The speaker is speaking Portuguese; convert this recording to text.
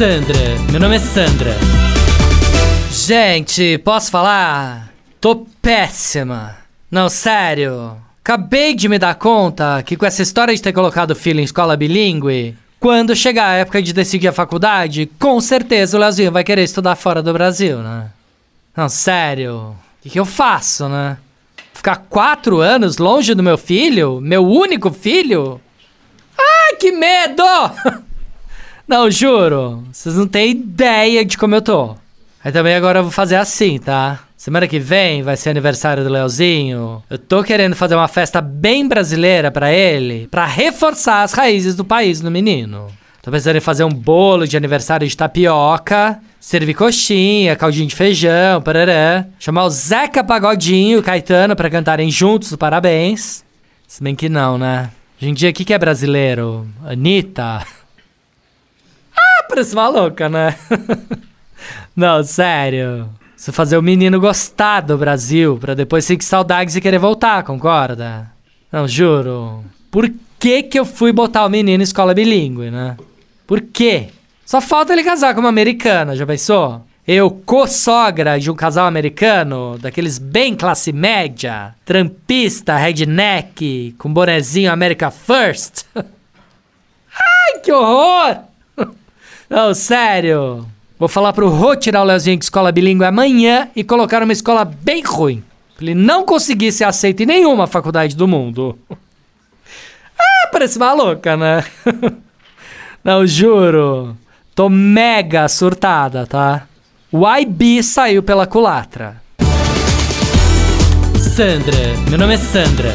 Sandra, meu nome é Sandra. Gente, posso falar? Tô péssima. Não, sério. Acabei de me dar conta que com essa história de ter colocado o filho em escola bilíngue, quando chegar a época de decidir a faculdade, com certeza o Leozinho vai querer estudar fora do Brasil, né? Não, sério. O que, que eu faço, né? Ficar quatro anos longe do meu filho? Meu único filho? Ai, que medo! Não, juro. Vocês não têm ideia de como eu tô. Aí também agora eu vou fazer assim, tá? Semana que vem vai ser aniversário do Leozinho. Eu tô querendo fazer uma festa bem brasileira pra ele, pra reforçar as raízes do país no menino. Tô pensando em fazer um bolo de aniversário de tapioca, servir coxinha, caldinho de feijão, parará. Chamar o Zeca Pagodinho e o Caetano pra cantarem juntos o parabéns. Se bem que não, né? Hoje em dia, o que, que é brasileiro? Anitta? Parece maluca, né? não, sério. Você fazer o menino gostar do Brasil, pra depois sentir saudades e querer voltar, concorda? Não, juro. Por que que eu fui botar o menino em escola bilíngue, né? Por quê? Só falta ele casar com uma americana, já pensou? Eu, co-sogra de um casal americano, daqueles bem classe média, trampista, redneck, com bonezinho America First. Ai, que horror! Não, sério. Vou falar pro Rô tirar o Leozinho de escola bilíngue amanhã e colocar numa escola bem ruim. Pra ele não conseguir ser aceito em nenhuma faculdade do mundo. Ah, parece maluca, né? Não, juro. Tô mega surtada, tá? O IB saiu pela culatra. Sandra, meu nome é Sandra.